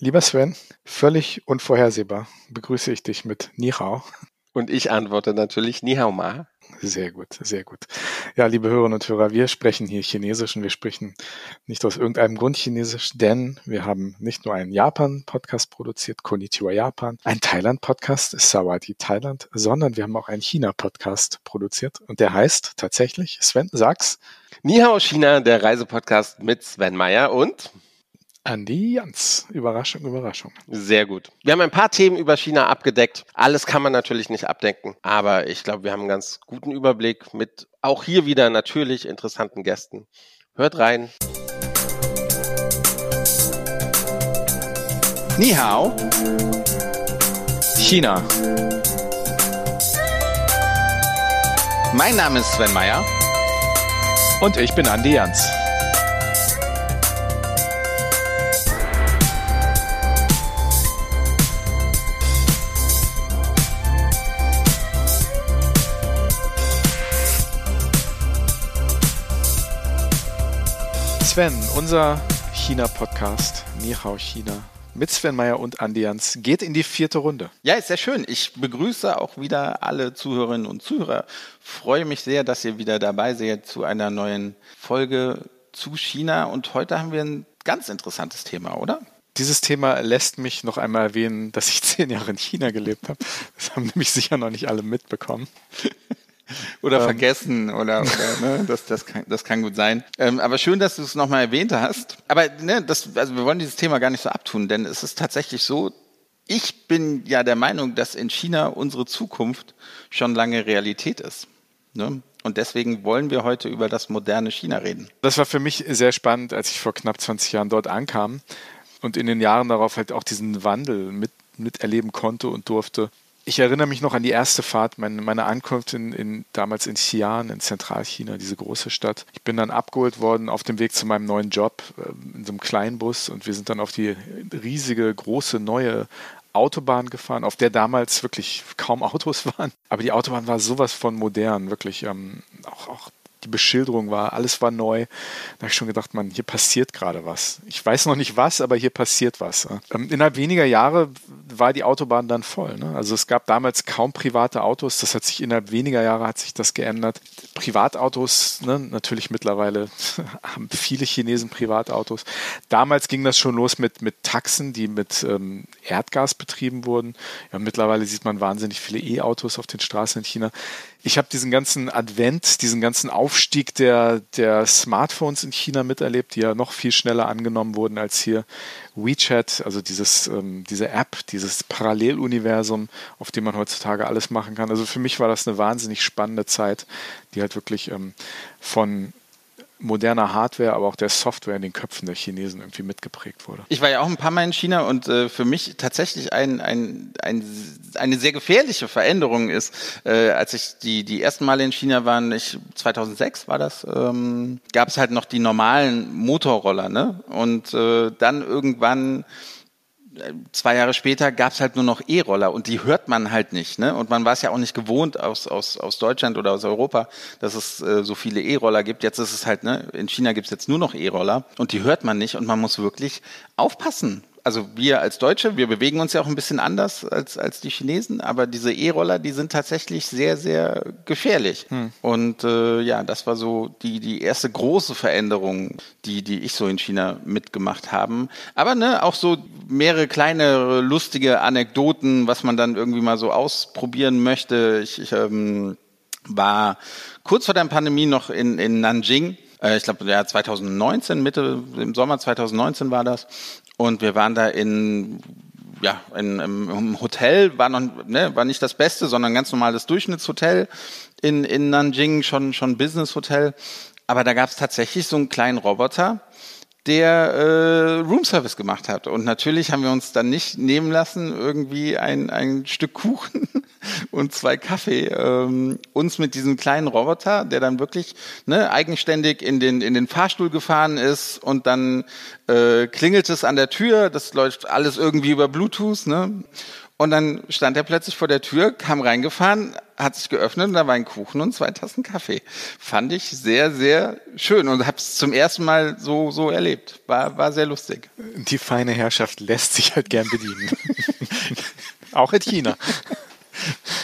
Lieber Sven, völlig unvorhersehbar begrüße ich dich mit Nihao. Und ich antworte natürlich Nihao Ma. Sehr gut, sehr gut. Ja, liebe Hörerinnen und Hörer, wir sprechen hier Chinesisch und wir sprechen nicht aus irgendeinem Grund Chinesisch, denn wir haben nicht nur einen Japan-Podcast produziert, Konnichiwa Japan, einen Thailand-Podcast, Sawadi Thailand, sondern wir haben auch einen China-Podcast produziert und der heißt tatsächlich, Sven, sag's. Nihao China, der Reisepodcast mit Sven Meyer und Andi Jans. Überraschung, Überraschung. Sehr gut. Wir haben ein paar Themen über China abgedeckt. Alles kann man natürlich nicht abdecken, aber ich glaube, wir haben einen ganz guten Überblick mit auch hier wieder natürlich interessanten Gästen. Hört rein. Ni hao. China. Mein Name ist Sven Meyer. Und ich bin Andi Jans. Sven, unser China-Podcast, Nihao China, mit Sven Meyer und Andi Jans, geht in die vierte Runde. Ja, ist sehr schön. Ich begrüße auch wieder alle Zuhörerinnen und Zuhörer. Freue mich sehr, dass ihr wieder dabei seid zu einer neuen Folge zu China. Und heute haben wir ein ganz interessantes Thema, oder? Dieses Thema lässt mich noch einmal erwähnen, dass ich zehn Jahre in China gelebt habe. Das haben nämlich sicher noch nicht alle mitbekommen. Oder ähm. vergessen oder, oder ne, das, das, kann, das kann gut sein. Ähm, aber schön, dass du es nochmal erwähnt hast. Aber ne, das, also wir wollen dieses Thema gar nicht so abtun, denn es ist tatsächlich so, ich bin ja der Meinung, dass in China unsere Zukunft schon lange Realität ist. Ne? Und deswegen wollen wir heute über das moderne China reden. Das war für mich sehr spannend, als ich vor knapp 20 Jahren dort ankam und in den Jahren darauf halt auch diesen Wandel mit, miterleben konnte und durfte ich erinnere mich noch an die erste Fahrt, meine, meine Ankunft in, in, damals in Xi'an in Zentralchina, diese große Stadt. Ich bin dann abgeholt worden auf dem Weg zu meinem neuen Job äh, in so einem kleinen Bus und wir sind dann auf die riesige, große, neue Autobahn gefahren, auf der damals wirklich kaum Autos waren. Aber die Autobahn war sowas von modern, wirklich ähm, auch, auch die Beschilderung war, alles war neu. Da habe ich schon gedacht, man, hier passiert gerade was. Ich weiß noch nicht was, aber hier passiert was. Ähm, innerhalb weniger Jahre war die Autobahn dann voll. Ne? Also es gab damals kaum private Autos. Das hat sich innerhalb weniger Jahre hat sich das geändert. Privatautos, ne? natürlich mittlerweile haben viele Chinesen Privatautos. Damals ging das schon los mit, mit Taxen, die mit ähm, Erdgas betrieben wurden. Ja, mittlerweile sieht man wahnsinnig viele E-Autos auf den Straßen in China ich habe diesen ganzen Advent, diesen ganzen Aufstieg der, der Smartphones in China miterlebt, die ja noch viel schneller angenommen wurden als hier. WeChat, also dieses, ähm, diese App, dieses Paralleluniversum, auf dem man heutzutage alles machen kann. Also für mich war das eine wahnsinnig spannende Zeit, die halt wirklich ähm, von moderner Hardware, aber auch der Software in den Köpfen der Chinesen irgendwie mitgeprägt wurde. Ich war ja auch ein paar Mal in China und äh, für mich tatsächlich ein, ein, ein, eine sehr gefährliche Veränderung ist, äh, als ich die, die ersten Male in China war, ich, 2006 war das, ähm, gab es halt noch die normalen Motorroller, ne? Und äh, dann irgendwann zwei Jahre später gab es halt nur noch E-Roller und die hört man halt nicht. Ne? Und man war es ja auch nicht gewohnt aus, aus, aus Deutschland oder aus Europa, dass es äh, so viele E-Roller gibt. Jetzt ist es halt, ne, in China gibt es jetzt nur noch E-Roller und die hört man nicht und man muss wirklich aufpassen, also wir als Deutsche, wir bewegen uns ja auch ein bisschen anders als, als die Chinesen, aber diese E-Roller, die sind tatsächlich sehr, sehr gefährlich. Hm. Und äh, ja, das war so die, die erste große Veränderung, die, die ich so in China mitgemacht haben. Aber ne, auch so mehrere kleine lustige Anekdoten, was man dann irgendwie mal so ausprobieren möchte. Ich, ich ähm, war kurz vor der Pandemie noch in, in Nanjing äh, ich glaube, ja, 2019, Mitte im Sommer 2019 war das. Und wir waren da in ja, in, im Hotel war noch, ne, war nicht das Beste, sondern ganz normales Durchschnittshotel in, in Nanjing, schon, schon Business Hotel. Aber da gab es tatsächlich so einen kleinen Roboter, der äh, Roomservice gemacht hat. Und natürlich haben wir uns dann nicht nehmen lassen, irgendwie ein, ein Stück Kuchen und zwei Kaffee ähm, uns mit diesem kleinen Roboter, der dann wirklich ne, eigenständig in den, in den Fahrstuhl gefahren ist und dann äh, klingelt es an der Tür, das läuft alles irgendwie über Bluetooth, ne? Und dann stand er plötzlich vor der Tür, kam reingefahren, hat sich geöffnet und da war ein Kuchen und zwei Tassen Kaffee. Fand ich sehr, sehr schön und habe es zum ersten Mal so, so erlebt. War, war sehr lustig. Die feine Herrschaft lässt sich halt gern bedienen. Auch in China.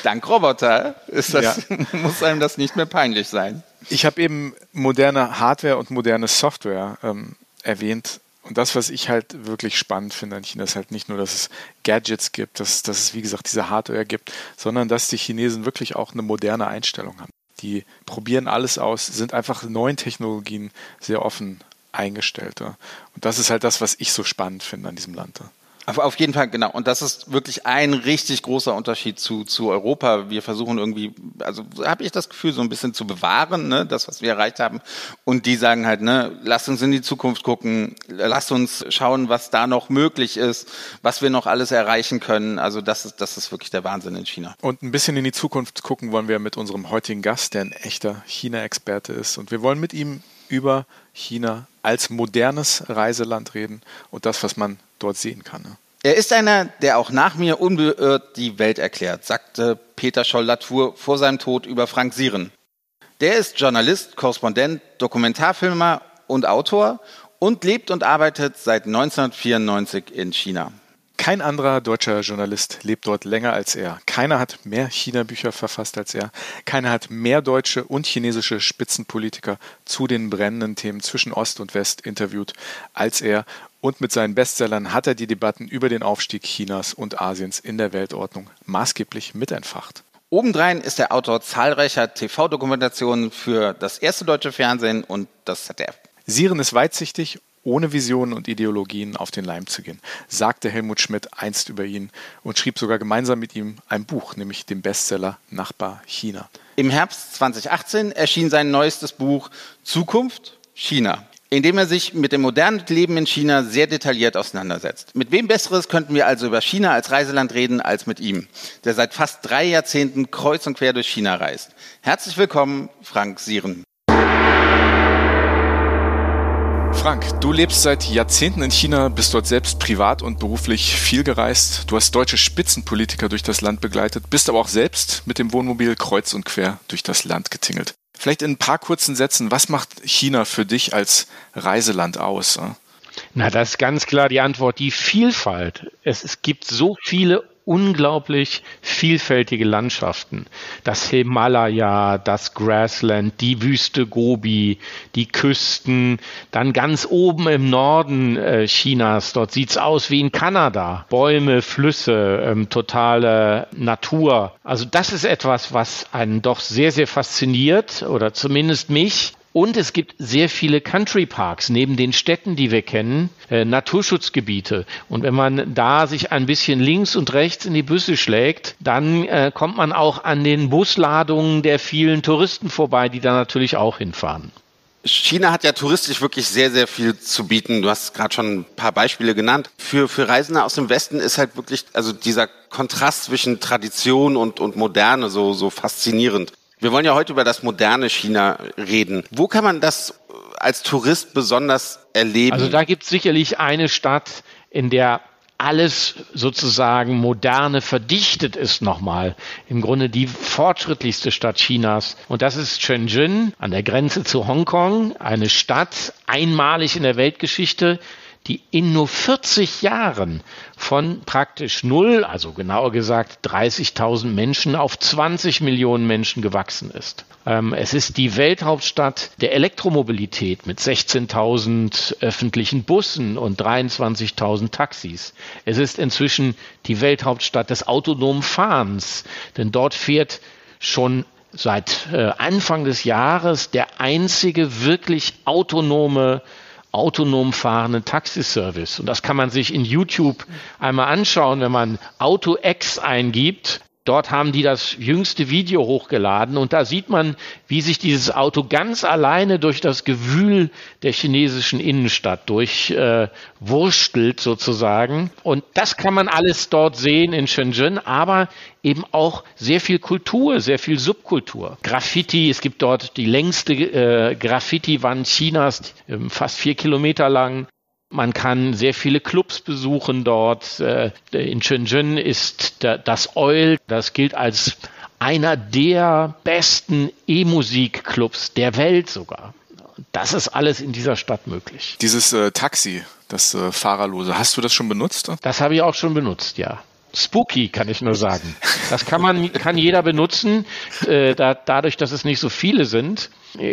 Dank Roboter ist das, ja. muss einem das nicht mehr peinlich sein. Ich habe eben moderne Hardware und moderne Software ähm, erwähnt. Und das, was ich halt wirklich spannend finde an China, ist halt nicht nur, dass es Gadgets gibt, dass, dass es, wie gesagt, diese Hardware gibt, sondern dass die Chinesen wirklich auch eine moderne Einstellung haben. Die probieren alles aus, sind einfach neuen Technologien sehr offen eingestellt. Und das ist halt das, was ich so spannend finde an diesem Land. Auf, jeden Fall, genau. Und das ist wirklich ein richtig großer Unterschied zu, zu Europa. Wir versuchen irgendwie, also habe ich das Gefühl, so ein bisschen zu bewahren, ne, das, was wir erreicht haben. Und die sagen halt, ne, lasst uns in die Zukunft gucken, lasst uns schauen, was da noch möglich ist, was wir noch alles erreichen können. Also das ist, das ist wirklich der Wahnsinn in China. Und ein bisschen in die Zukunft gucken wollen wir mit unserem heutigen Gast, der ein echter China-Experte ist. Und wir wollen mit ihm über China als modernes Reiseland reden und das, was man dort sehen kann. Ne? Er ist einer, der auch nach mir unbeirrt die Welt erklärt, sagte Peter Scholl-Latour vor seinem Tod über Frank Sieren. Der ist Journalist, Korrespondent, Dokumentarfilmer und Autor und lebt und arbeitet seit 1994 in China. Kein anderer deutscher Journalist lebt dort länger als er. Keiner hat mehr China-Bücher verfasst als er. Keiner hat mehr deutsche und chinesische Spitzenpolitiker zu den brennenden Themen zwischen Ost und West interviewt als er. Und mit seinen Bestsellern hat er die Debatten über den Aufstieg Chinas und Asiens in der Weltordnung maßgeblich mitentfacht. Obendrein ist er Autor zahlreicher TV-Dokumentationen für das erste deutsche Fernsehen und das ZDF. Siren ist weitsichtig ohne Visionen und Ideologien auf den Leim zu gehen, sagte Helmut Schmidt einst über ihn und schrieb sogar gemeinsam mit ihm ein Buch, nämlich den Bestseller Nachbar China. Im Herbst 2018 erschien sein neuestes Buch Zukunft China, in dem er sich mit dem modernen Leben in China sehr detailliert auseinandersetzt. Mit wem Besseres könnten wir also über China als Reiseland reden als mit ihm, der seit fast drei Jahrzehnten kreuz und quer durch China reist. Herzlich willkommen, Frank Sieren. Frank, du lebst seit Jahrzehnten in China, bist dort selbst privat und beruflich viel gereist. Du hast deutsche Spitzenpolitiker durch das Land begleitet, bist aber auch selbst mit dem Wohnmobil kreuz und quer durch das Land getingelt. Vielleicht in ein paar kurzen Sätzen, was macht China für dich als Reiseland aus? Na, das ist ganz klar die Antwort, die Vielfalt. Es, es gibt so viele unglaublich vielfältige Landschaften. Das Himalaya, das Grassland, die Wüste Gobi, die Küsten, dann ganz oben im Norden äh, Chinas, dort sieht's aus wie in Kanada. Bäume, Flüsse, ähm, totale Natur. Also das ist etwas, was einen doch sehr, sehr fasziniert oder zumindest mich. Und es gibt sehr viele Country Parks neben den Städten, die wir kennen, äh, Naturschutzgebiete. Und wenn man da sich ein bisschen links und rechts in die Büsse schlägt, dann äh, kommt man auch an den Busladungen der vielen Touristen vorbei, die da natürlich auch hinfahren. China hat ja touristisch wirklich sehr, sehr viel zu bieten. Du hast gerade schon ein paar Beispiele genannt. Für, für Reisende aus dem Westen ist halt wirklich, also dieser Kontrast zwischen Tradition und, und Moderne so, so faszinierend. Wir wollen ja heute über das moderne China reden. Wo kann man das als Tourist besonders erleben? Also da gibt es sicherlich eine Stadt, in der alles sozusagen moderne verdichtet ist nochmal. Im Grunde die fortschrittlichste Stadt Chinas. Und das ist Shenzhen an der Grenze zu Hongkong. Eine Stadt einmalig in der Weltgeschichte, die in nur 40 Jahren von praktisch null, also genauer gesagt 30.000 Menschen auf 20 Millionen Menschen gewachsen ist. Ähm, es ist die Welthauptstadt der Elektromobilität mit 16.000 öffentlichen Bussen und 23.000 Taxis. Es ist inzwischen die Welthauptstadt des autonomen Fahrens, denn dort fährt schon seit äh, Anfang des Jahres der einzige wirklich autonome autonom fahrenden Taxiservice. Und das kann man sich in YouTube einmal anschauen, wenn man Auto X eingibt. Dort haben die das jüngste Video hochgeladen und da sieht man, wie sich dieses Auto ganz alleine durch das Gewühl der chinesischen Innenstadt durchwurstelt äh, sozusagen. Und das kann man alles dort sehen in Shenzhen, aber eben auch sehr viel Kultur, sehr viel Subkultur. Graffiti, es gibt dort die längste äh, Graffiti-Wand Chinas, äh, fast vier Kilometer lang. Man kann sehr viele Clubs besuchen dort. Äh, in Shenzhen ist das Oil, das gilt als einer der besten E-Musik-Clubs der Welt sogar. Das ist alles in dieser Stadt möglich. Dieses äh, Taxi, das äh, Fahrerlose, hast du das schon benutzt? Das habe ich auch schon benutzt, ja. Spooky, kann ich nur sagen. Das kann man, kann jeder benutzen. Äh, da, dadurch, dass es nicht so viele sind,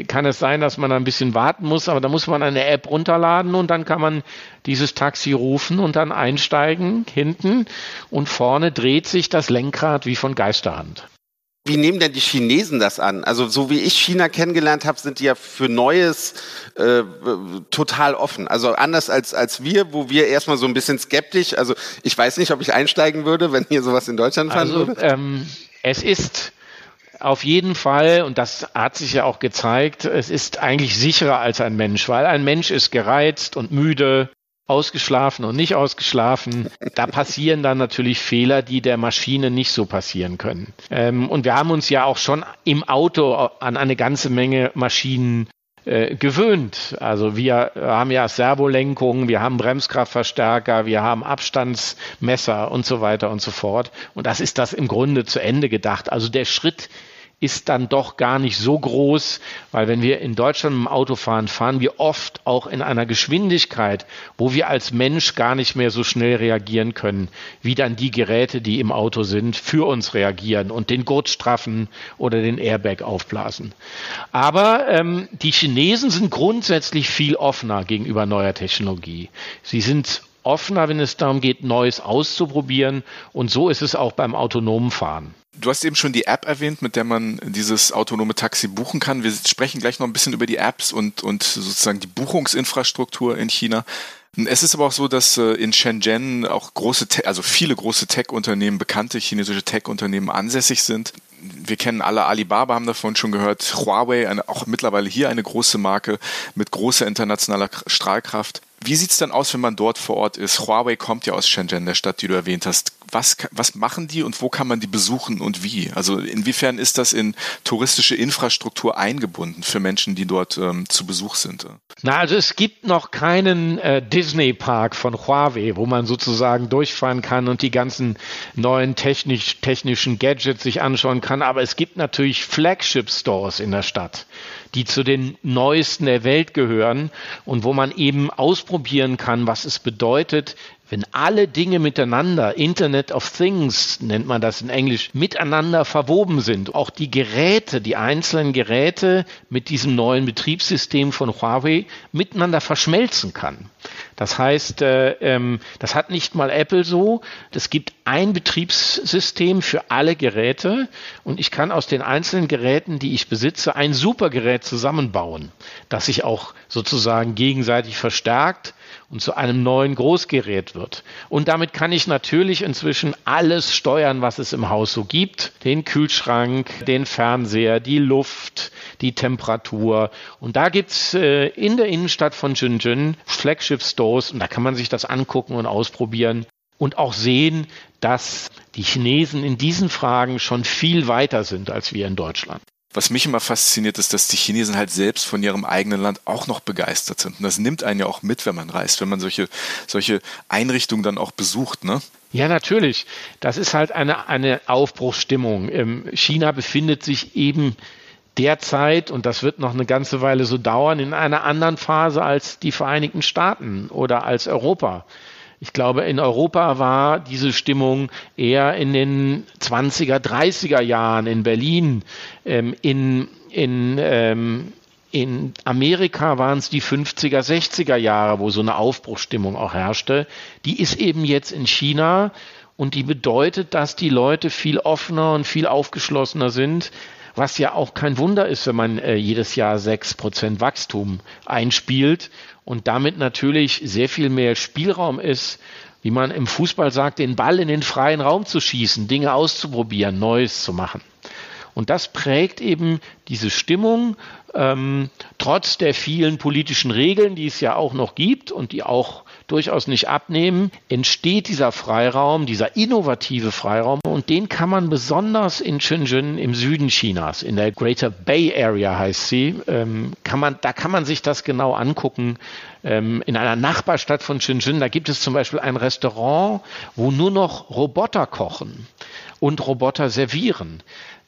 kann es sein, dass man ein bisschen warten muss, aber da muss man eine App runterladen und dann kann man dieses Taxi rufen und dann einsteigen hinten und vorne dreht sich das Lenkrad wie von Geisterhand. Wie nehmen denn die Chinesen das an? Also so wie ich China kennengelernt habe, sind die ja für Neues äh, total offen. Also anders als, als wir, wo wir erstmal so ein bisschen skeptisch, also ich weiß nicht, ob ich einsteigen würde, wenn hier sowas in Deutschland fahren also, würde. Ähm, es ist auf jeden Fall, und das hat sich ja auch gezeigt, es ist eigentlich sicherer als ein Mensch, weil ein Mensch ist gereizt und müde ausgeschlafen und nicht ausgeschlafen. Da passieren dann natürlich Fehler, die der Maschine nicht so passieren können. Ähm, und wir haben uns ja auch schon im Auto an eine ganze Menge Maschinen äh, gewöhnt. Also wir haben ja Servolenkung, wir haben Bremskraftverstärker, wir haben Abstandsmesser und so weiter und so fort. Und das ist das im Grunde zu Ende gedacht. Also der Schritt ist dann doch gar nicht so groß, weil wenn wir in Deutschland im Auto fahren, fahren wir oft auch in einer Geschwindigkeit, wo wir als Mensch gar nicht mehr so schnell reagieren können, wie dann die Geräte, die im Auto sind, für uns reagieren und den Gurt straffen oder den Airbag aufblasen. Aber ähm, die Chinesen sind grundsätzlich viel offener gegenüber neuer Technologie. Sie sind offener, wenn es darum geht, Neues auszuprobieren. Und so ist es auch beim autonomen Fahren. Du hast eben schon die App erwähnt, mit der man dieses autonome Taxi buchen kann. Wir sprechen gleich noch ein bisschen über die Apps und, und sozusagen die Buchungsinfrastruktur in China. Es ist aber auch so, dass äh, in Shenzhen auch große, also viele große Tech-Unternehmen, bekannte chinesische Tech-Unternehmen ansässig sind. Wir kennen alle Alibaba, haben davon schon gehört, Huawei, eine, auch mittlerweile hier eine große Marke mit großer internationaler Strahlkraft. Wie sieht es dann aus, wenn man dort vor Ort ist? Huawei kommt ja aus Shenzhen, der Stadt, die du erwähnt hast. Was, was machen die und wo kann man die besuchen und wie? Also inwiefern ist das in touristische Infrastruktur eingebunden für Menschen, die dort ähm, zu Besuch sind? Na, also es gibt noch keinen äh, Disney-Park von Huawei, wo man sozusagen durchfahren kann und die ganzen neuen technisch, technischen Gadgets sich anschauen kann. Aber es gibt natürlich Flagship-Stores in der Stadt die zu den neuesten der Welt gehören und wo man eben ausprobieren kann, was es bedeutet, wenn alle Dinge miteinander, Internet of Things nennt man das in Englisch, miteinander verwoben sind, auch die Geräte, die einzelnen Geräte mit diesem neuen Betriebssystem von Huawei miteinander verschmelzen kann. Das heißt, äh, ähm, das hat nicht mal Apple so. Es gibt ein Betriebssystem für alle Geräte und ich kann aus den einzelnen Geräten, die ich besitze, ein Supergerät zusammenbauen, das sich auch sozusagen gegenseitig verstärkt und zu einem neuen Großgerät wird. Und damit kann ich natürlich inzwischen alles steuern, was es im Haus so gibt. Den Kühlschrank, den Fernseher, die Luft, die Temperatur. Und da gibt's äh, in der Innenstadt von Shenzhen Flagship Stores und da kann man sich das angucken und ausprobieren und auch sehen, dass die Chinesen in diesen Fragen schon viel weiter sind als wir in Deutschland was mich immer fasziniert, ist, dass die Chinesen halt selbst von ihrem eigenen Land auch noch begeistert sind. Und das nimmt einen ja auch mit, wenn man reist, wenn man solche, solche Einrichtungen dann auch besucht, ne? Ja, natürlich. Das ist halt eine, eine Aufbruchsstimmung. Ähm, China befindet sich eben derzeit, und das wird noch eine ganze Weile so dauern, in einer anderen Phase als die Vereinigten Staaten oder als Europa. Ich glaube, in Europa war diese Stimmung eher in den 20er, 30er Jahren in Berlin. Ähm, in, in, ähm, in Amerika waren es die 50er, 60er Jahre, wo so eine Aufbruchsstimmung auch herrschte. Die ist eben jetzt in China und die bedeutet, dass die Leute viel offener und viel aufgeschlossener sind was ja auch kein Wunder ist, wenn man äh, jedes Jahr sechs Prozent Wachstum einspielt und damit natürlich sehr viel mehr Spielraum ist, wie man im Fußball sagt, den Ball in den freien Raum zu schießen, Dinge auszuprobieren, Neues zu machen. Und das prägt eben diese Stimmung, ähm, trotz der vielen politischen Regeln, die es ja auch noch gibt und die auch durchaus nicht abnehmen, entsteht dieser Freiraum, dieser innovative Freiraum und den kann man besonders in Shenzhen im Süden Chinas, in der Greater Bay Area heißt sie, ähm, kann man, da kann man sich das genau angucken. Ähm, in einer Nachbarstadt von Shenzhen, da gibt es zum Beispiel ein Restaurant, wo nur noch Roboter kochen und Roboter servieren.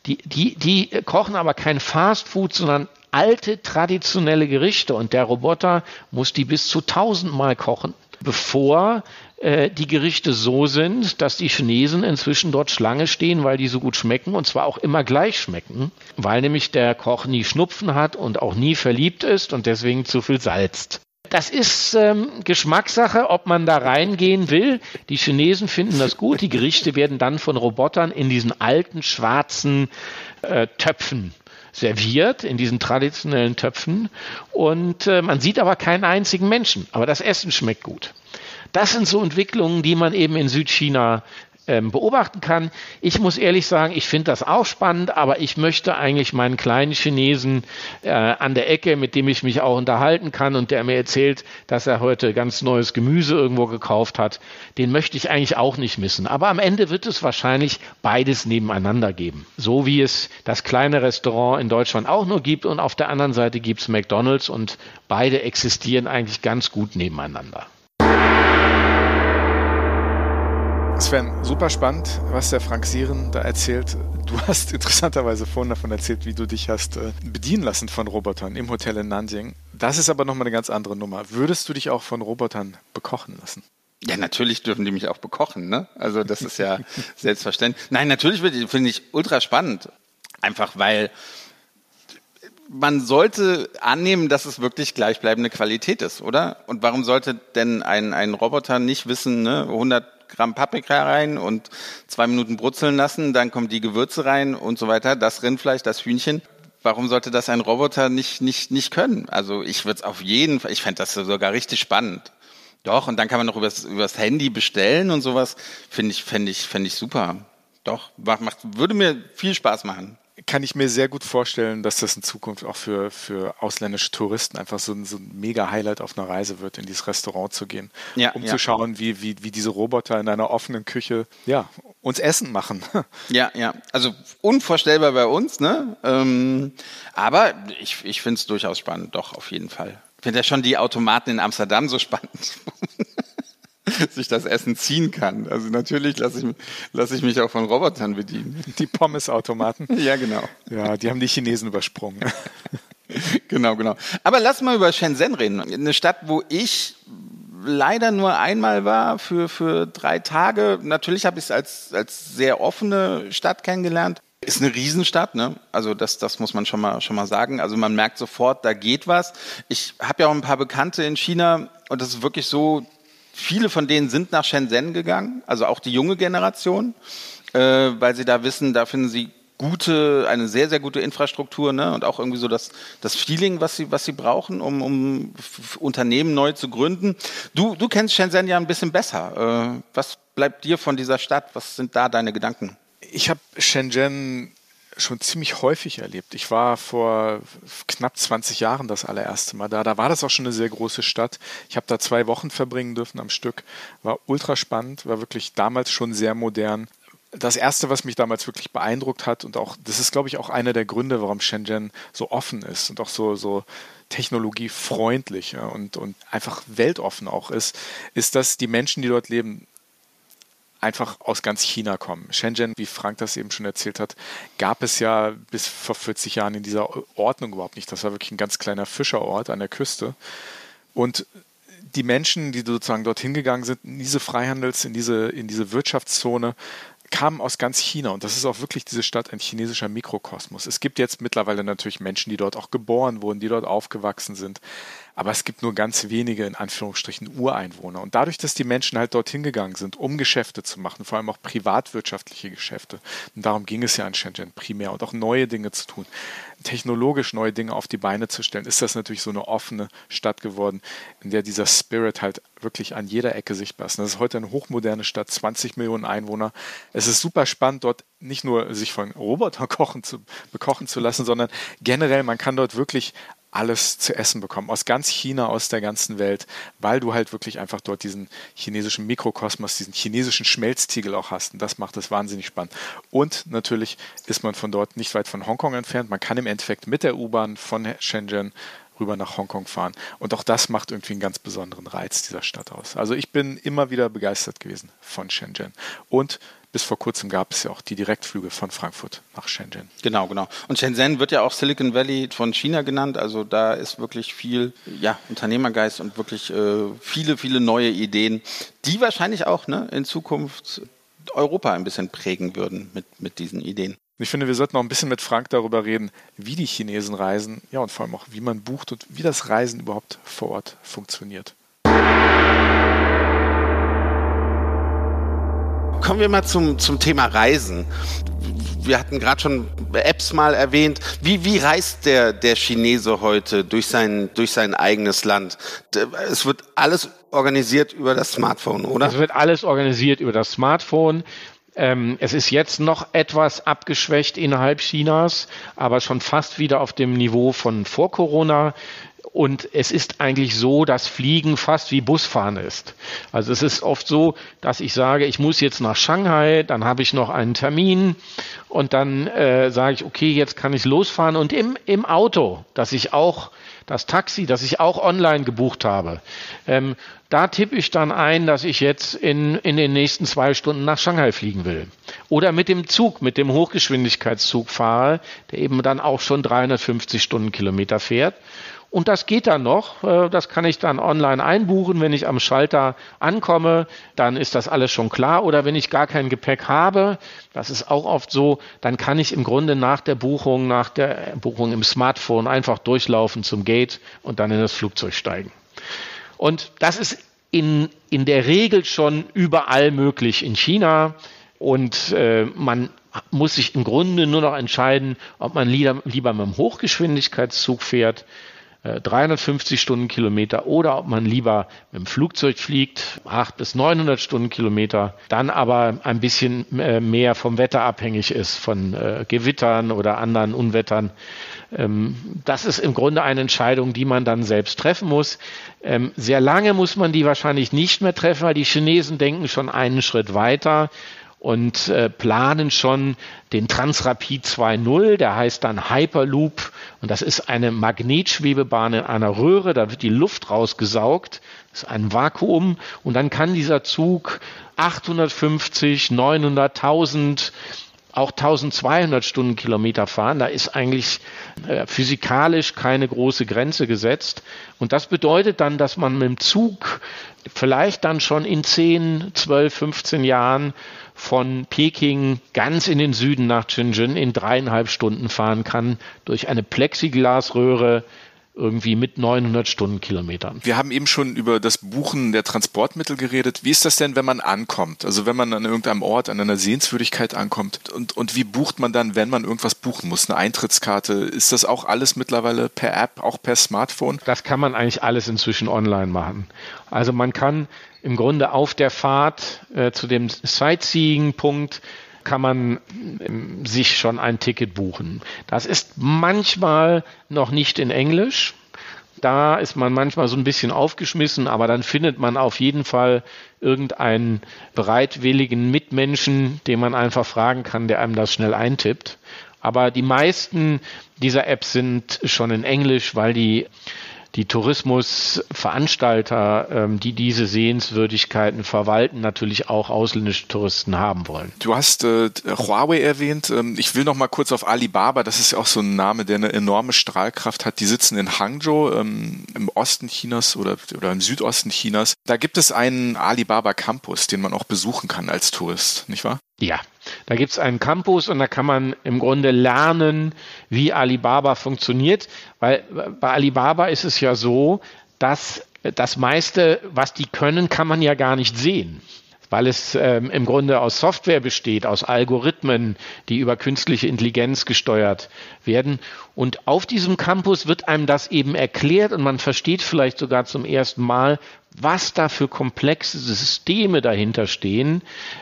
Die, die, die kochen aber kein Fast Food, sondern alte traditionelle Gerichte und der Roboter muss die bis zu tausendmal kochen bevor äh, die Gerichte so sind, dass die Chinesen inzwischen dort Schlange stehen, weil die so gut schmecken und zwar auch immer gleich schmecken, weil nämlich der Koch nie Schnupfen hat und auch nie verliebt ist und deswegen zu viel salzt. Das ist ähm, Geschmackssache, ob man da reingehen will. Die Chinesen finden das gut. Die Gerichte werden dann von Robotern in diesen alten schwarzen äh, Töpfen serviert in diesen traditionellen Töpfen und äh, man sieht aber keinen einzigen Menschen. Aber das Essen schmeckt gut. Das sind so Entwicklungen, die man eben in Südchina ähm, beobachten kann. Ich muss ehrlich sagen, ich finde das auch spannend, aber ich möchte eigentlich meinen kleinen Chinesen äh, an der Ecke, mit dem ich mich auch unterhalten kann und der mir erzählt, dass er heute ganz neues Gemüse irgendwo gekauft hat, den möchte ich eigentlich auch nicht missen. Aber am Ende wird es wahrscheinlich beides nebeneinander geben. So wie es das kleine Restaurant in Deutschland auch nur gibt und auf der anderen Seite gibt es McDonalds und beide existieren eigentlich ganz gut nebeneinander. Sven, super spannend, was der Frank Sieren da erzählt. Du hast interessanterweise vorhin davon erzählt, wie du dich hast äh, bedienen lassen von Robotern im Hotel in Nanjing. Das ist aber nochmal eine ganz andere Nummer. Würdest du dich auch von Robotern bekochen lassen? Ja, natürlich dürfen die mich auch bekochen, ne? Also das ist ja selbstverständlich. Nein, natürlich finde ich ultra spannend. Einfach weil man sollte annehmen, dass es wirklich gleichbleibende Qualität ist, oder? Und warum sollte denn ein, ein Roboter nicht wissen, ne, 100 Gramm Paprika rein und zwei Minuten brutzeln lassen, dann kommen die Gewürze rein und so weiter, das Rindfleisch, das Hühnchen. Warum sollte das ein Roboter nicht, nicht, nicht können? Also ich würde es auf jeden Fall, ich fände das sogar richtig spannend. Doch, und dann kann man noch übers, übers Handy bestellen und sowas. Finde ich, fände ich, fände ich super. Doch, macht, würde mir viel Spaß machen kann ich mir sehr gut vorstellen, dass das in Zukunft auch für, für ausländische Touristen einfach so ein, so ein mega Highlight auf einer Reise wird, in dieses Restaurant zu gehen, ja, um ja. zu schauen, wie, wie, wie diese Roboter in einer offenen Küche ja, uns Essen machen. Ja, ja, also unvorstellbar bei uns, ne? Ähm, aber ich, ich finde es durchaus spannend, doch, auf jeden Fall. Ich finde ja schon die Automaten in Amsterdam so spannend. sich das Essen ziehen kann. Also natürlich lasse ich, lass ich mich auch von Robotern bedienen. Die Pommesautomaten. ja, genau. Ja, die haben die Chinesen übersprungen. genau, genau. Aber lass mal über Shenzhen reden. Eine Stadt, wo ich leider nur einmal war für, für drei Tage. Natürlich habe ich es als, als sehr offene Stadt kennengelernt. Ist eine Riesenstadt, ne? Also das, das muss man schon mal, schon mal sagen. Also man merkt sofort, da geht was. Ich habe ja auch ein paar Bekannte in China und das ist wirklich so, Viele von denen sind nach Shenzhen gegangen, also auch die junge Generation, äh, weil sie da wissen, da finden sie gute, eine sehr, sehr gute Infrastruktur ne? und auch irgendwie so das, das Feeling, was sie, was sie brauchen, um, um Unternehmen neu zu gründen. Du, du kennst Shenzhen ja ein bisschen besser. Äh, was bleibt dir von dieser Stadt? Was sind da deine Gedanken? Ich habe Shenzhen schon ziemlich häufig erlebt. Ich war vor knapp 20 Jahren das allererste Mal da. Da war das auch schon eine sehr große Stadt. Ich habe da zwei Wochen verbringen dürfen am Stück. War ultra spannend, war wirklich damals schon sehr modern. Das erste, was mich damals wirklich beeindruckt hat und auch, das ist glaube ich auch einer der Gründe, warum Shenzhen so offen ist und auch so, so technologiefreundlich und, und einfach weltoffen auch ist, ist, dass die Menschen, die dort leben, einfach aus ganz China kommen. Shenzhen, wie Frank das eben schon erzählt hat, gab es ja bis vor 40 Jahren in dieser Ordnung überhaupt nicht. Das war wirklich ein ganz kleiner Fischerort an der Küste. Und die Menschen, die sozusagen dorthin gegangen sind, in diese Freihandels-, in diese, in diese Wirtschaftszone, kamen aus ganz China und das ist auch wirklich diese Stadt ein chinesischer Mikrokosmos. Es gibt jetzt mittlerweile natürlich Menschen, die dort auch geboren wurden, die dort aufgewachsen sind. Aber es gibt nur ganz wenige, in Anführungsstrichen, Ureinwohner. Und dadurch, dass die Menschen halt dorthin gegangen sind, um Geschäfte zu machen, vor allem auch privatwirtschaftliche Geschäfte, und darum ging es ja in Shenzhen primär, und auch neue Dinge zu tun, technologisch neue Dinge auf die Beine zu stellen, ist das natürlich so eine offene Stadt geworden, in der dieser Spirit halt wirklich an jeder Ecke sichtbar ist. Das ist heute eine hochmoderne Stadt, 20 Millionen Einwohner. Es ist super spannend, dort nicht nur sich von Robotern kochen zu, bekochen zu lassen, sondern generell, man kann dort wirklich alles zu essen bekommen, aus ganz China, aus der ganzen Welt, weil du halt wirklich einfach dort diesen chinesischen Mikrokosmos, diesen chinesischen Schmelztiegel auch hast. Und das macht es wahnsinnig spannend. Und natürlich ist man von dort nicht weit von Hongkong entfernt. Man kann im Endeffekt mit der U-Bahn von Shenzhen rüber nach Hongkong fahren. Und auch das macht irgendwie einen ganz besonderen Reiz dieser Stadt aus. Also ich bin immer wieder begeistert gewesen von Shenzhen. Und bis vor kurzem gab es ja auch die Direktflüge von Frankfurt nach Shenzhen. Genau, genau. Und Shenzhen wird ja auch Silicon Valley von China genannt. Also da ist wirklich viel ja, Unternehmergeist und wirklich äh, viele, viele neue Ideen, die wahrscheinlich auch ne, in Zukunft Europa ein bisschen prägen würden mit, mit diesen Ideen. Ich finde, wir sollten noch ein bisschen mit Frank darüber reden, wie die Chinesen reisen, ja, und vor allem auch, wie man bucht und wie das Reisen überhaupt vor Ort funktioniert. Kommen wir mal zum, zum Thema Reisen. Wir hatten gerade schon Apps mal erwähnt. Wie, wie reist der, der Chinese heute durch sein, durch sein eigenes Land? Es wird alles organisiert über das Smartphone, oder? Es wird alles organisiert über das Smartphone. Ähm, es ist jetzt noch etwas abgeschwächt innerhalb Chinas, aber schon fast wieder auf dem Niveau von vor Corona. Und es ist eigentlich so, dass Fliegen fast wie Busfahren ist. Also es ist oft so, dass ich sage, ich muss jetzt nach Shanghai, dann habe ich noch einen Termin und dann äh, sage ich, okay, jetzt kann ich losfahren und im, im Auto, dass ich auch das Taxi, das ich auch online gebucht habe, ähm, da tippe ich dann ein, dass ich jetzt in, in den nächsten zwei Stunden nach Shanghai fliegen will. Oder mit dem Zug, mit dem Hochgeschwindigkeitszug fahre, der eben dann auch schon 350 Stundenkilometer fährt. Und das geht dann noch. Äh, das kann ich dann online einbuchen. Wenn ich am Schalter ankomme, dann ist das alles schon klar. Oder wenn ich gar kein Gepäck habe, das ist auch oft so, dann kann ich im Grunde nach der Buchung, nach der Buchung im Smartphone einfach durchlaufen zum Gate und dann in das Flugzeug steigen. Und das ist in, in der Regel schon überall möglich in China. Und äh, man muss sich im Grunde nur noch entscheiden, ob man lieber, lieber mit dem Hochgeschwindigkeitszug fährt 350 äh, Stundenkilometer oder ob man lieber mit dem Flugzeug fliegt, 8 bis 900 Stundenkilometer, dann aber ein bisschen äh, mehr vom Wetter abhängig ist, von äh, Gewittern oder anderen Unwettern. Ähm, das ist im Grunde eine Entscheidung, die man dann selbst treffen muss. Ähm, sehr lange muss man die wahrscheinlich nicht mehr treffen, weil die Chinesen denken schon einen Schritt weiter und äh, planen schon den Transrapid 2.0, der heißt dann Hyperloop und das ist eine Magnetschwebebahn in einer Röhre, da wird die Luft rausgesaugt, das ist ein Vakuum und dann kann dieser Zug 850, 900, 1000 auch 1200 Stundenkilometer fahren. Da ist eigentlich äh, physikalisch keine große Grenze gesetzt. Und das bedeutet dann, dass man mit dem Zug vielleicht dann schon in 10, 12, 15 Jahren von Peking ganz in den Süden nach Shenzhen in dreieinhalb Stunden fahren kann durch eine Plexiglasröhre irgendwie mit 900 Stundenkilometern. Wir haben eben schon über das Buchen der Transportmittel geredet. Wie ist das denn, wenn man ankommt? Also wenn man an irgendeinem Ort, an einer Sehenswürdigkeit ankommt und, und wie bucht man dann, wenn man irgendwas buchen muss? Eine Eintrittskarte? Ist das auch alles mittlerweile per App, auch per Smartphone? Das kann man eigentlich alles inzwischen online machen. Also man kann im Grunde auf der Fahrt äh, zu dem Sightseeing-Punkt kann man ähm, sich schon ein Ticket buchen. Das ist manchmal noch nicht in Englisch. Da ist man manchmal so ein bisschen aufgeschmissen, aber dann findet man auf jeden Fall irgendeinen bereitwilligen Mitmenschen, den man einfach fragen kann, der einem das schnell eintippt. Aber die meisten dieser Apps sind schon in Englisch, weil die die Tourismusveranstalter, ähm, die diese Sehenswürdigkeiten verwalten, natürlich auch ausländische Touristen haben wollen. Du hast äh, Huawei erwähnt. Ähm, ich will noch mal kurz auf Alibaba. Das ist ja auch so ein Name, der eine enorme Strahlkraft hat. Die sitzen in Hangzhou ähm, im Osten Chinas oder, oder im Südosten Chinas. Da gibt es einen Alibaba Campus, den man auch besuchen kann als Tourist, nicht wahr? Ja, da gibt es einen Campus und da kann man im Grunde lernen, wie Alibaba funktioniert, weil bei Alibaba ist es ja so, dass das meiste, was die können, kann man ja gar nicht sehen weil es ähm, im Grunde aus Software besteht, aus Algorithmen, die über künstliche Intelligenz gesteuert werden. Und auf diesem Campus wird einem das eben erklärt und man versteht vielleicht sogar zum ersten Mal, was da für komplexe Systeme dahinter stehen,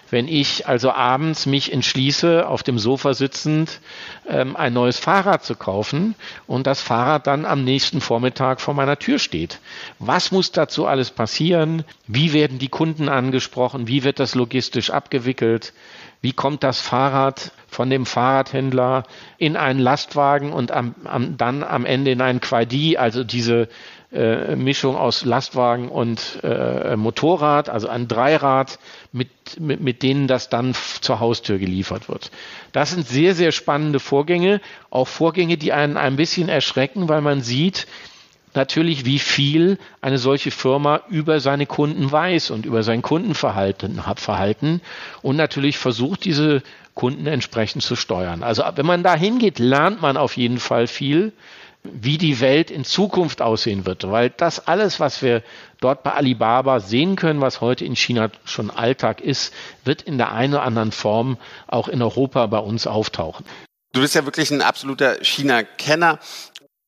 wenn ich also abends mich entschließe, auf dem Sofa sitzend ähm, ein neues Fahrrad zu kaufen und das Fahrrad dann am nächsten Vormittag vor meiner Tür steht. Was muss dazu alles passieren? Wie werden die Kunden angesprochen? Wie wird das logistisch abgewickelt? Wie kommt das Fahrrad von dem Fahrradhändler in einen Lastwagen und am, am, dann am Ende in einen Quaidi, also diese äh, Mischung aus Lastwagen und äh, Motorrad, also ein Dreirad, mit, mit, mit denen das dann zur Haustür geliefert wird. Das sind sehr, sehr spannende Vorgänge, auch Vorgänge, die einen ein bisschen erschrecken, weil man sieht, natürlich, wie viel eine solche Firma über seine Kunden weiß und über sein Kundenverhalten Verhalten und natürlich versucht, diese Kunden entsprechend zu steuern. Also wenn man da hingeht, lernt man auf jeden Fall viel wie die Welt in Zukunft aussehen wird, weil das alles, was wir dort bei Alibaba sehen können, was heute in China schon Alltag ist, wird in der einen oder anderen Form auch in Europa bei uns auftauchen. Du bist ja wirklich ein absoluter China-Kenner.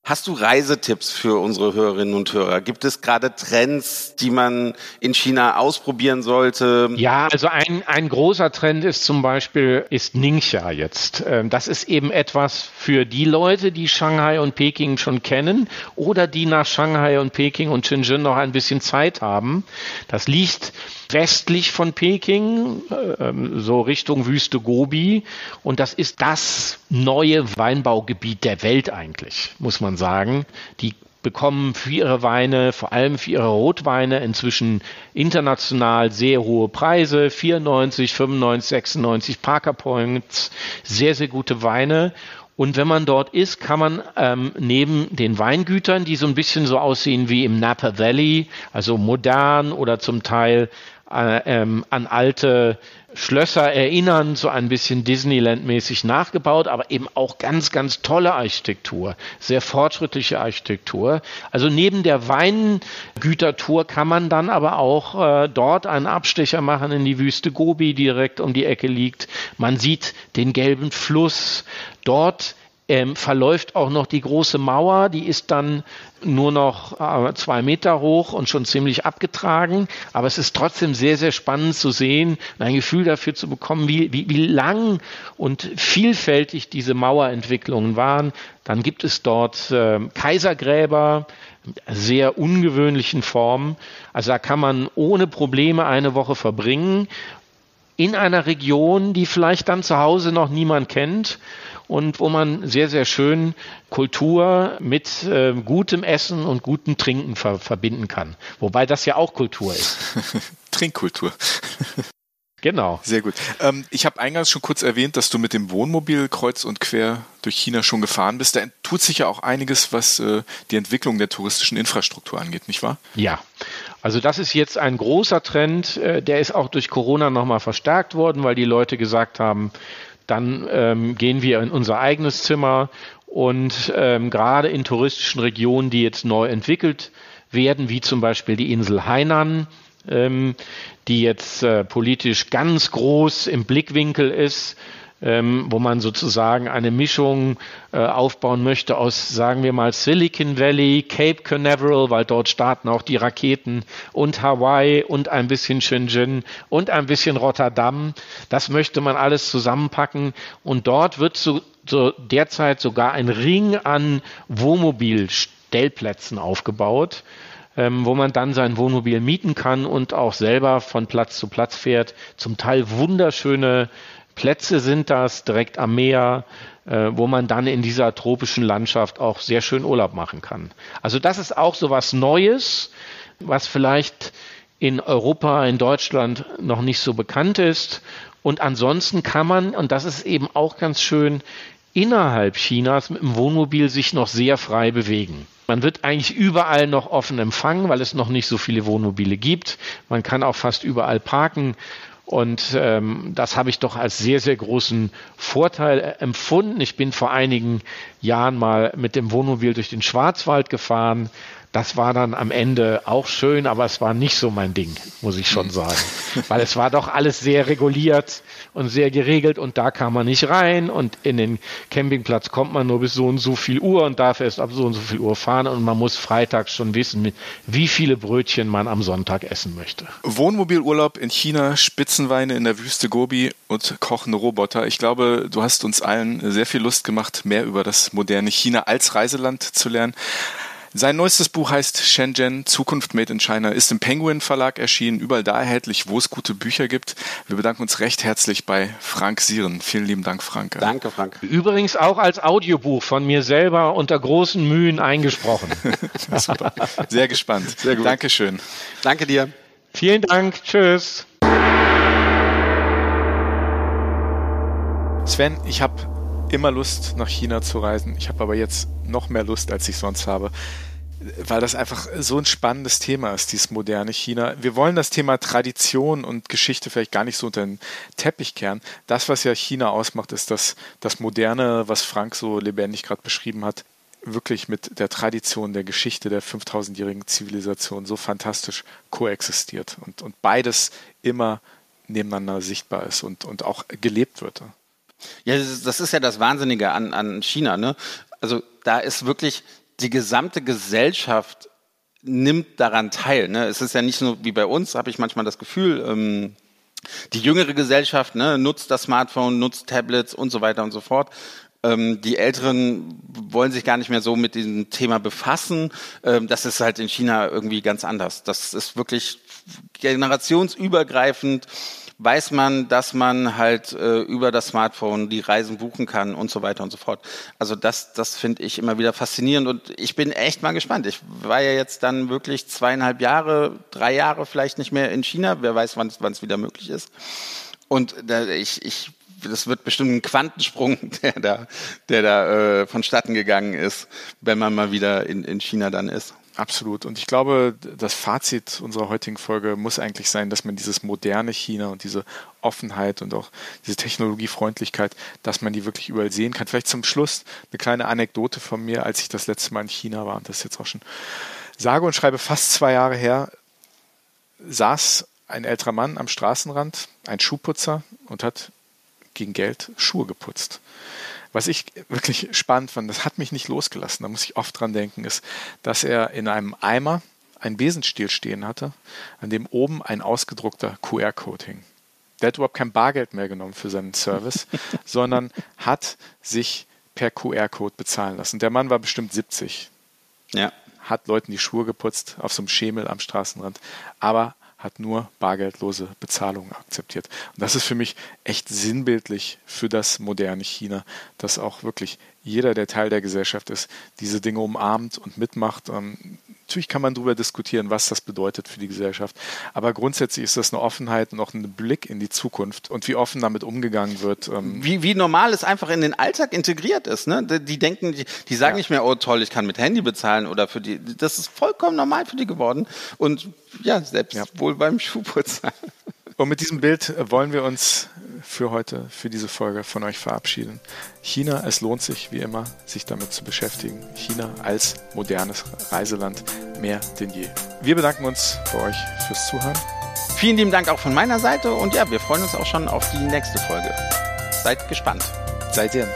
Hast du Reisetipps für unsere Hörerinnen und Hörer? Gibt es gerade Trends, die man in China ausprobieren sollte? Ja, also ein, ein großer Trend ist zum Beispiel ist Ningxia jetzt. Ähm, das ist eben etwas für die Leute, die Shanghai und Peking schon kennen oder die nach Shanghai und Peking und Shenzhen noch ein bisschen Zeit haben. Das liegt westlich von Peking, ähm, so Richtung Wüste Gobi. Und das ist das neue Weinbaugebiet der Welt eigentlich, muss man sagen. Die bekommen für ihre Weine, vor allem für ihre Rotweine, inzwischen international sehr hohe Preise, 94, 95, 96 Parker Points, sehr, sehr gute Weine. Und wenn man dort ist, kann man ähm, neben den Weingütern, die so ein bisschen so aussehen wie im Napa Valley, also modern oder zum Teil äh, ähm, an alte Schlösser erinnern, so ein bisschen Disneyland-mäßig nachgebaut, aber eben auch ganz, ganz tolle Architektur, sehr fortschrittliche Architektur. Also neben der Weingütertour kann man dann aber auch äh, dort einen Abstecher machen in die Wüste Gobi, die direkt um die Ecke liegt. Man sieht den gelben Fluss. Dort ähm, verläuft auch noch die große Mauer, die ist dann nur noch äh, zwei Meter hoch und schon ziemlich abgetragen. Aber es ist trotzdem sehr, sehr spannend zu sehen, ein Gefühl dafür zu bekommen, wie, wie, wie lang und vielfältig diese Mauerentwicklungen waren. Dann gibt es dort äh, Kaisergräber, sehr ungewöhnlichen Formen. Also da kann man ohne Probleme eine Woche verbringen in einer Region, die vielleicht dann zu Hause noch niemand kennt und wo man sehr, sehr schön Kultur mit äh, gutem Essen und gutem Trinken ver verbinden kann. Wobei das ja auch Kultur ist. Trinkkultur. Genau. Sehr gut. Ähm, ich habe eingangs schon kurz erwähnt, dass du mit dem Wohnmobil kreuz und quer durch China schon gefahren bist. Da tut sich ja auch einiges, was äh, die Entwicklung der touristischen Infrastruktur angeht, nicht wahr? Ja. Also das ist jetzt ein großer Trend, äh, der ist auch durch Corona nochmal verstärkt worden, weil die Leute gesagt haben, dann ähm, gehen wir in unser eigenes Zimmer und ähm, gerade in touristischen Regionen, die jetzt neu entwickelt werden, wie zum Beispiel die Insel Hainan, ähm, die jetzt äh, politisch ganz groß im Blickwinkel ist, ähm, wo man sozusagen eine Mischung äh, aufbauen möchte aus, sagen wir mal, Silicon Valley, Cape Canaveral, weil dort starten auch die Raketen und Hawaii und ein bisschen Shenzhen und ein bisschen Rotterdam. Das möchte man alles zusammenpacken und dort wird so, so derzeit sogar ein Ring an Wohnmobilstellplätzen aufgebaut ähm, wo man dann sein Wohnmobil mieten kann und auch selber von Platz zu Platz fährt. Zum Teil wunderschöne Plätze sind das direkt am Meer, äh, wo man dann in dieser tropischen Landschaft auch sehr schön Urlaub machen kann. Also das ist auch so was Neues, was vielleicht in Europa, in Deutschland noch nicht so bekannt ist. Und ansonsten kann man, und das ist eben auch ganz schön, innerhalb Chinas mit dem Wohnmobil sich noch sehr frei bewegen. Man wird eigentlich überall noch offen empfangen, weil es noch nicht so viele Wohnmobile gibt. Man kann auch fast überall parken. Und ähm, das habe ich doch als sehr, sehr großen Vorteil empfunden. Ich bin vor einigen Jahren mal mit dem Wohnmobil durch den Schwarzwald gefahren. Das war dann am Ende auch schön, aber es war nicht so mein Ding, muss ich schon sagen. Weil es war doch alles sehr reguliert und sehr geregelt und da kam man nicht rein und in den Campingplatz kommt man nur bis so und so viel Uhr und darf erst ab so und so viel Uhr fahren und man muss freitags schon wissen, wie viele Brötchen man am Sonntag essen möchte. Wohnmobilurlaub in China, Spitzenweine in der Wüste Gobi und kochende Roboter. Ich glaube, du hast uns allen sehr viel Lust gemacht, mehr über das moderne China als Reiseland zu lernen. Sein neuestes Buch heißt Shenzhen, Zukunft Made in China, ist im Penguin Verlag erschienen, überall da erhältlich, wo es gute Bücher gibt. Wir bedanken uns recht herzlich bei Frank Sieren. Vielen lieben Dank, Frank. Danke, Frank. Übrigens auch als Audiobuch von mir selber unter großen Mühen eingesprochen. Super. Sehr gespannt. Sehr gut. Dankeschön. Danke dir. Vielen Dank. Tschüss. Sven, ich habe immer Lust, nach China zu reisen. Ich habe aber jetzt noch mehr Lust, als ich sonst habe, weil das einfach so ein spannendes Thema ist, dieses moderne China. Wir wollen das Thema Tradition und Geschichte vielleicht gar nicht so unter den Teppich kehren. Das, was ja China ausmacht, ist das, das Moderne, was Frank so lebendig gerade beschrieben hat, wirklich mit der Tradition der Geschichte der 5000-jährigen Zivilisation so fantastisch koexistiert und, und beides immer nebeneinander sichtbar ist und, und auch gelebt wird. Ja, das ist ja das Wahnsinnige an, an China. Ne? Also da ist wirklich die gesamte Gesellschaft nimmt daran teil. Ne? Es ist ja nicht nur wie bei uns, habe ich manchmal das Gefühl, ähm, die jüngere Gesellschaft ne, nutzt das Smartphone, nutzt Tablets und so weiter und so fort. Ähm, die Älteren wollen sich gar nicht mehr so mit diesem Thema befassen. Ähm, das ist halt in China irgendwie ganz anders. Das ist wirklich generationsübergreifend weiß man, dass man halt äh, über das Smartphone die Reisen buchen kann und so weiter und so fort. Also das, das finde ich immer wieder faszinierend und ich bin echt mal gespannt. Ich war ja jetzt dann wirklich zweieinhalb Jahre, drei Jahre vielleicht nicht mehr in China. Wer weiß, wann es wieder möglich ist. Und da, ich, ich das wird bestimmt ein Quantensprung, der da, der da äh, vonstatten gegangen ist, wenn man mal wieder in, in China dann ist. Absolut. Und ich glaube, das Fazit unserer heutigen Folge muss eigentlich sein, dass man dieses moderne China und diese Offenheit und auch diese Technologiefreundlichkeit, dass man die wirklich überall sehen kann. Vielleicht zum Schluss eine kleine Anekdote von mir, als ich das letzte Mal in China war, und das ist jetzt auch schon sage und schreibe fast zwei Jahre her, saß ein älterer Mann am Straßenrand, ein Schuhputzer, und hat gegen Geld Schuhe geputzt. Was ich wirklich spannend fand, das hat mich nicht losgelassen, da muss ich oft dran denken, ist, dass er in einem Eimer einen Besenstiel stehen hatte, an dem oben ein ausgedruckter QR-Code hing. Der hat überhaupt kein Bargeld mehr genommen für seinen Service, sondern hat sich per QR-Code bezahlen lassen. Der Mann war bestimmt 70. Ja. Hat Leuten die Schuhe geputzt auf so einem Schemel am Straßenrand, aber hat nur bargeldlose Bezahlungen akzeptiert. Und das ist für mich echt sinnbildlich für das moderne China, dass auch wirklich jeder, der Teil der Gesellschaft ist, diese Dinge umarmt und mitmacht. Ähm, natürlich kann man darüber diskutieren, was das bedeutet für die Gesellschaft. Aber grundsätzlich ist das eine Offenheit und auch ein Blick in die Zukunft und wie offen damit umgegangen wird. Ähm wie, wie normal es einfach in den Alltag integriert ist. Ne? Die, denken, die, die sagen ja. nicht mehr, oh toll, ich kann mit Handy bezahlen oder für die. Das ist vollkommen normal für die geworden. Und ja, selbst ja. wohl beim Schuhputzen. Und mit diesem Bild wollen wir uns für heute, für diese Folge von euch verabschieden. China, es lohnt sich wie immer, sich damit zu beschäftigen. China als modernes Reiseland mehr denn je. Wir bedanken uns bei euch fürs Zuhören. Vielen lieben Dank auch von meiner Seite und ja, wir freuen uns auch schon auf die nächste Folge. Seid gespannt. Seid ihr.